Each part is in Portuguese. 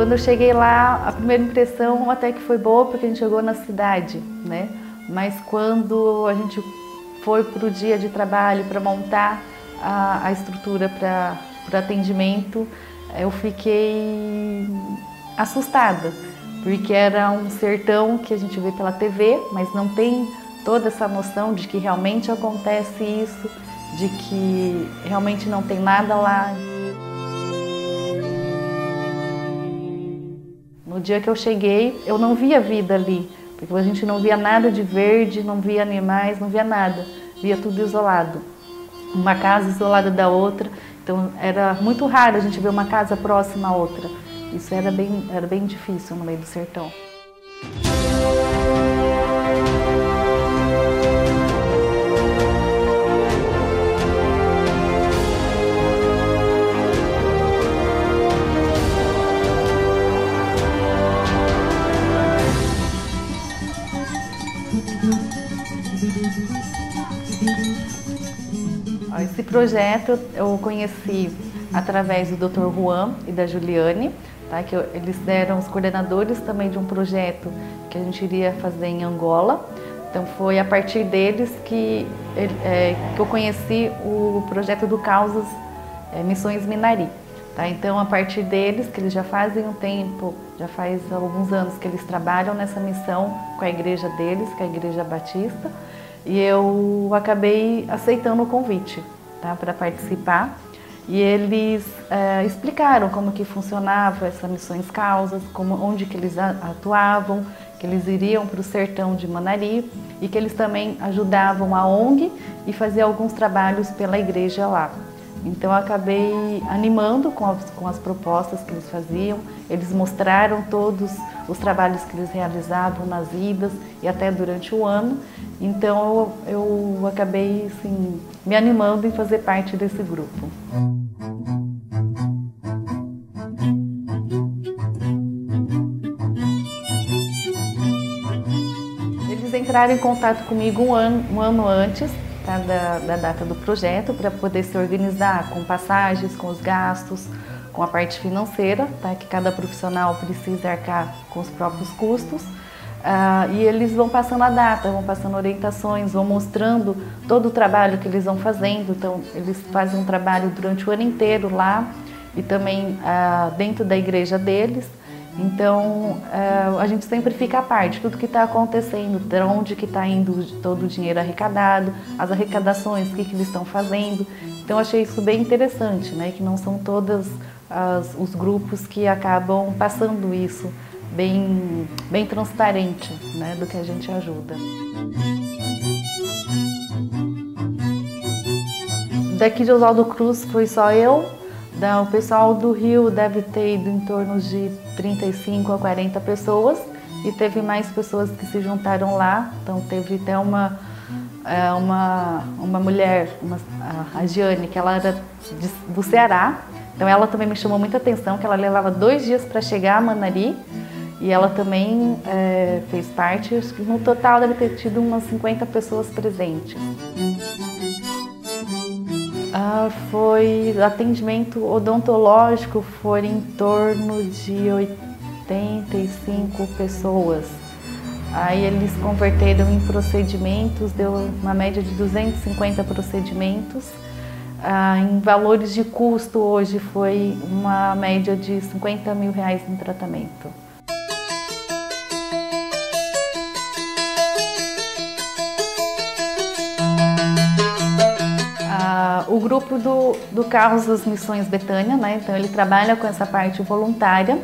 quando eu cheguei lá, a primeira impressão até que foi boa, porque a gente chegou na cidade, né? Mas quando a gente foi para o dia de trabalho para montar a, a estrutura para o atendimento, eu fiquei assustada, porque era um sertão que a gente vê pela TV, mas não tem toda essa noção de que realmente acontece isso, de que realmente não tem nada lá. No dia que eu cheguei, eu não via vida ali, porque a gente não via nada de verde, não via animais, não via nada, via tudo isolado. Uma casa isolada da outra, então era muito raro a gente ver uma casa próxima à outra. Isso era bem, era bem difícil no meio do sertão. Esse projeto eu conheci através do Dr. Juan e da Juliane, tá? que eles deram os coordenadores também de um projeto que a gente iria fazer em Angola. Então foi a partir deles que, é, que eu conheci o projeto do Causas é, Missões Minari. Tá? Então a partir deles, que eles já fazem um tempo, já faz alguns anos que eles trabalham nessa missão com a igreja deles, com a Igreja Batista, e eu acabei aceitando o convite tá, para participar. E eles é, explicaram como que funcionava essa missões causas, como, onde que eles atuavam, que eles iriam para o sertão de Manari e que eles também ajudavam a ONG e faziam alguns trabalhos pela igreja lá. Então eu acabei animando com as, com as propostas que eles faziam. Eles mostraram todos os trabalhos que eles realizavam nas idas e até durante o ano. Então eu, eu acabei assim, me animando em fazer parte desse grupo. Eles entraram em contato comigo um ano, um ano antes tá, da, da data do projeto para poder se organizar com passagens, com os gastos, com a parte financeira, tá, que cada profissional precisa arcar com os próprios custos. Uh, e eles vão passando a data, vão passando orientações, vão mostrando todo o trabalho que eles vão fazendo. Então, eles fazem um trabalho durante o ano inteiro lá e também uh, dentro da igreja deles. Então, uh, a gente sempre fica à parte, tudo que está acontecendo, de onde que está indo todo o dinheiro arrecadado, as arrecadações, o que, que eles estão fazendo. Então, achei isso bem interessante, né? Que não são todos os grupos que acabam passando isso bem, bem transparente né, do que a gente ajuda. Daqui de Oswaldo Cruz foi só eu. O pessoal do Rio deve ter ido em torno de 35 a 40 pessoas e teve mais pessoas que se juntaram lá. Então teve até uma é, uma, uma mulher, uma, a Giane, que ela era do Ceará. Então ela também me chamou muita atenção, que ela levava dois dias para chegar a Manari e ela também é, fez parte, no total deve ter tido umas 50 pessoas presentes. Ah, foi atendimento odontológico foi em torno de 85 pessoas. Aí eles converteram em procedimentos, deu uma média de 250 procedimentos. Ah, em valores de custo hoje foi uma média de 50 mil reais em tratamento. o grupo do, do Carros das Missões Betânia, né? então ele trabalha com essa parte voluntária.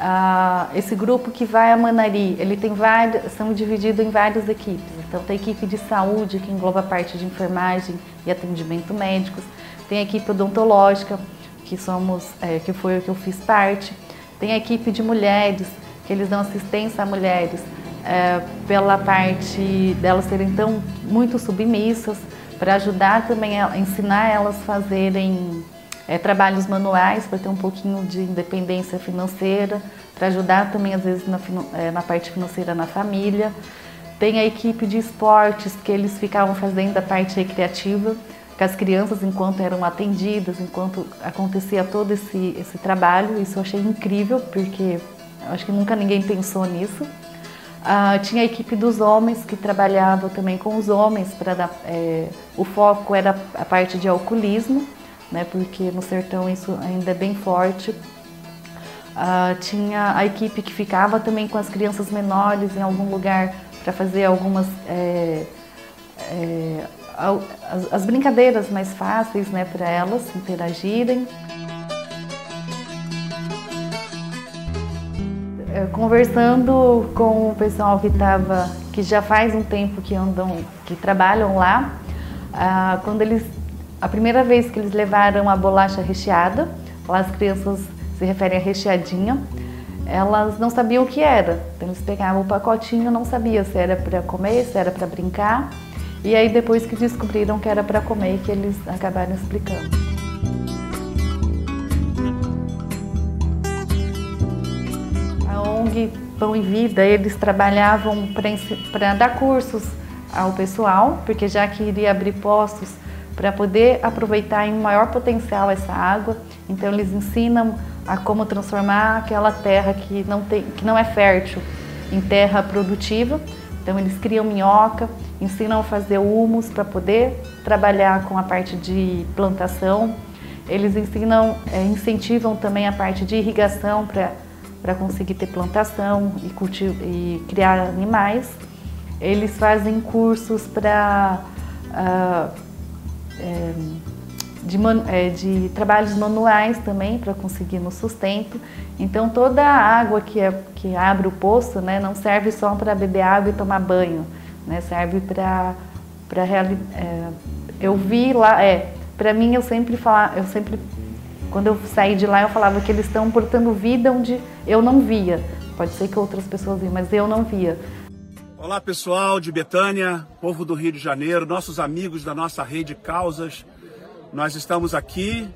Uh, esse grupo que vai a Manari, ele tem vários, são divididos em várias equipes. Então tem equipe de saúde que engloba a parte de enfermagem e atendimento médicos, tem a equipe odontológica que somos, é, que foi o que eu fiz parte, tem a equipe de mulheres que eles dão assistência a mulheres é, pela parte delas serem tão muito submissas para ajudar também a ensinar elas a fazerem é, trabalhos manuais para ter um pouquinho de independência financeira, para ajudar também às vezes na, é, na, parte financeira na família. Tem a equipe de esportes que eles ficavam fazendo a parte recreativa, com as crianças enquanto eram atendidas, enquanto acontecia todo esse, esse trabalho. Isso eu achei incrível, porque acho que nunca ninguém pensou nisso. Ah, tinha a equipe dos homens que trabalhava também com os homens para é, o foco era a parte de alcoolismo, né? Porque no sertão isso ainda é bem forte. Ah, tinha a equipe que ficava também com as crianças menores em algum lugar para fazer algumas é, é, as, as brincadeiras mais fáceis né, para elas interagirem. É, conversando com o pessoal que estava, que já faz um tempo que andam, que trabalham lá, ah, quando eles, a primeira vez que eles levaram a bolacha recheada, lá as crianças se referem a recheadinha, elas não sabiam o que era. Então eles pegavam o pacotinho, não sabia se era para comer, se era para brincar. E aí depois que descobriram que era para comer, que eles acabaram explicando. A ONG Pão e Vida, eles trabalhavam para dar cursos ao pessoal, porque já que iria abrir postos para poder aproveitar em maior potencial essa água, então eles ensinam a como transformar aquela terra que não, tem, que não é fértil em terra produtiva. Então eles criam minhoca, ensinam a fazer humus para poder trabalhar com a parte de plantação. Eles ensinam, é, incentivam também a parte de irrigação para conseguir ter plantação e, cultivo, e criar animais. Eles fazem cursos para uh, é, de, é, de, trabalhos manuais também para conseguir no sustento. Então toda a água que, é, que abre o poço né, não serve só para beber água e tomar banho né? Serve para para é, eu vi lá, é, para mim eu sempre falava, eu sempre quando eu saí de lá eu falava que eles estão portando vida onde eu não via. Pode ser que outras pessoas viam, mas eu não via. Olá pessoal de Betânia, povo do Rio de Janeiro, nossos amigos da nossa rede Causas. Nós estamos aqui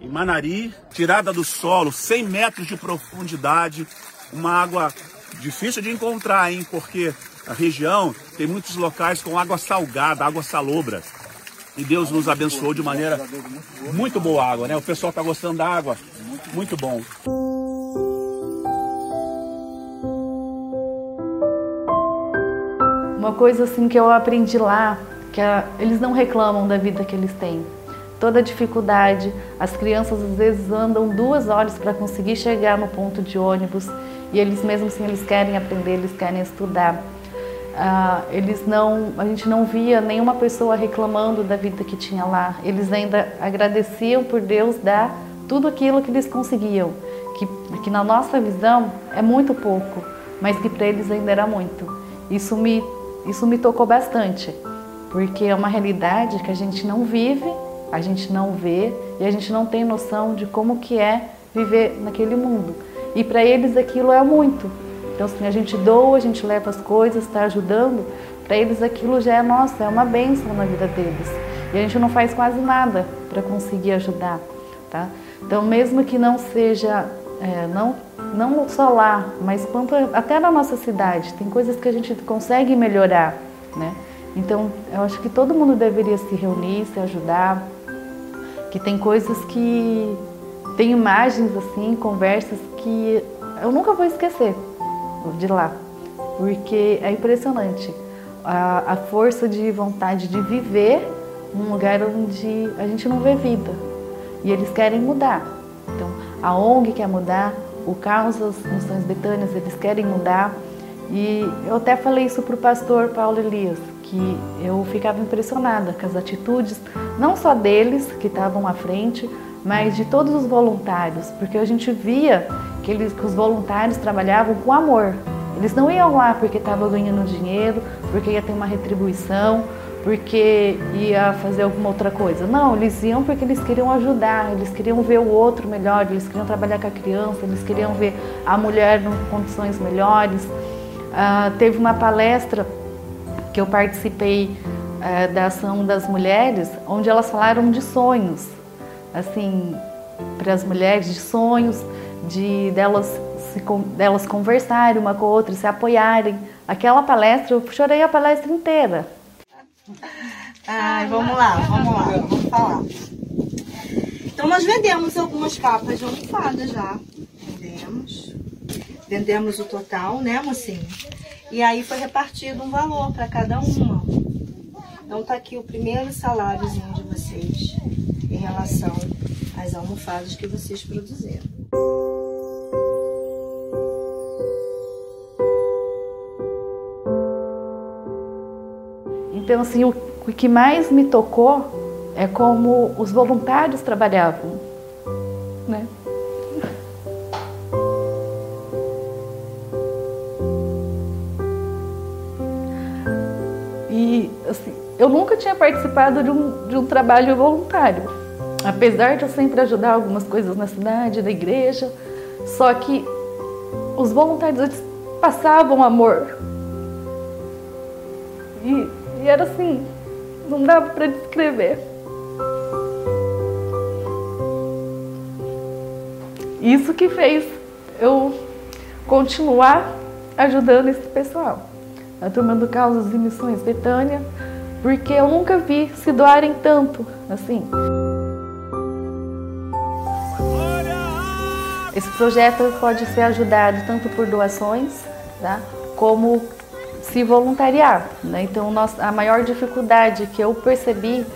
em Manari, tirada do solo, 100 metros de profundidade, uma água difícil de encontrar, hein? Porque a região tem muitos locais com água salgada, água salobra. E Deus nos abençoou de maneira muito boa água, né? O pessoal está gostando da água, muito bom. Uma coisa assim que eu aprendi lá, que a, eles não reclamam da vida que eles têm. Toda dificuldade, as crianças às vezes andam duas horas para conseguir chegar no ponto de ônibus e eles mesmo assim eles querem aprender, eles querem estudar. Ah, eles não, a gente não via nenhuma pessoa reclamando da vida que tinha lá. Eles ainda agradeciam por Deus dar tudo aquilo que eles conseguiam, que, que na nossa visão é muito pouco, mas que para eles ainda era muito. Isso me, isso me tocou bastante, porque é uma realidade que a gente não vive, a gente não vê e a gente não tem noção de como que é viver naquele mundo. E para eles aquilo é muito. Então, assim, a gente doa, a gente leva as coisas, está ajudando, para eles aquilo já é nossa, é uma bênção na vida deles. E a gente não faz quase nada para conseguir ajudar, tá? Então, mesmo que não seja, é, não, não só lá, mas quanto até na nossa cidade, tem coisas que a gente consegue melhorar, né? Então, eu acho que todo mundo deveria se reunir, se ajudar, que tem coisas que tem imagens assim, conversas que eu nunca vou esquecer de lá, porque é impressionante a, a força de vontade de viver num lugar onde a gente não vê vida e eles querem mudar. Então, a ONG quer mudar, o Causas Missões Betânias, eles querem mudar. E eu até falei isso para o pastor Paulo Elias, que eu ficava impressionada com as atitudes, não só deles que estavam à frente, mas de todos os voluntários, porque a gente via que, eles, que os voluntários trabalhavam com amor. Eles não iam lá porque estavam ganhando dinheiro, porque ia ter uma retribuição, porque ia fazer alguma outra coisa. Não, eles iam porque eles queriam ajudar, eles queriam ver o outro melhor, eles queriam trabalhar com a criança, eles queriam ver a mulher em condições melhores. Uh, teve uma palestra que eu participei uh, da ação das mulheres, onde elas falaram de sonhos, assim, para as mulheres, de sonhos, de delas, se, delas conversarem uma com a outra, se apoiarem. Aquela palestra, eu chorei a palestra inteira. Ai, vamos lá, vamos lá, vamos falar. Então nós vendemos algumas capas de almofada já. Vendemos. Vendemos o total, né, mocinho? E aí foi repartido um valor para cada uma. Então tá aqui o primeiro saláriozinho de vocês em relação às almofadas que vocês produziram. Então, assim, o, que mais me tocou é como os voluntários trabalhavam, né? E, assim, eu nunca tinha participado de um, de um trabalho voluntário. Apesar de eu sempre ajudar algumas coisas na cidade, na igreja, só que os voluntários eles passavam amor. E, e era assim, não dava para descrever. Isso que fez eu continuar ajudando esse pessoal. A turma do Causas e Missões Betânia, porque eu nunca vi se doarem tanto assim. Esse projeto pode ser ajudado tanto por doações, tá? como se voluntariar. Né? Então, a maior dificuldade que eu percebi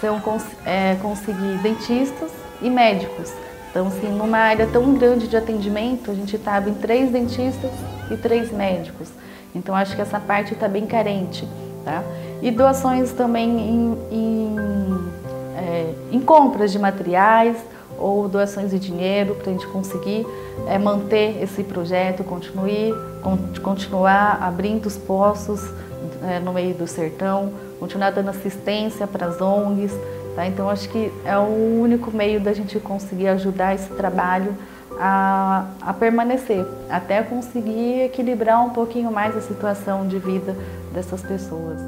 são é, conseguir dentistas e médicos. Então, assim, numa área tão grande de atendimento, a gente estava em três dentistas e três médicos. Então, acho que essa parte está bem carente. Tá? E doações também em, em, é, em compras de materiais ou doações de dinheiro para a gente conseguir é, manter esse projeto, continuar, continuar abrindo os poços é, no meio do sertão, continuar dando assistência para as ONGs. Tá? Então, acho que é o único meio da gente conseguir ajudar esse trabalho a, a, permanecer, até conseguir equilibrar um pouquinho mais a situação de vida dessas pessoas.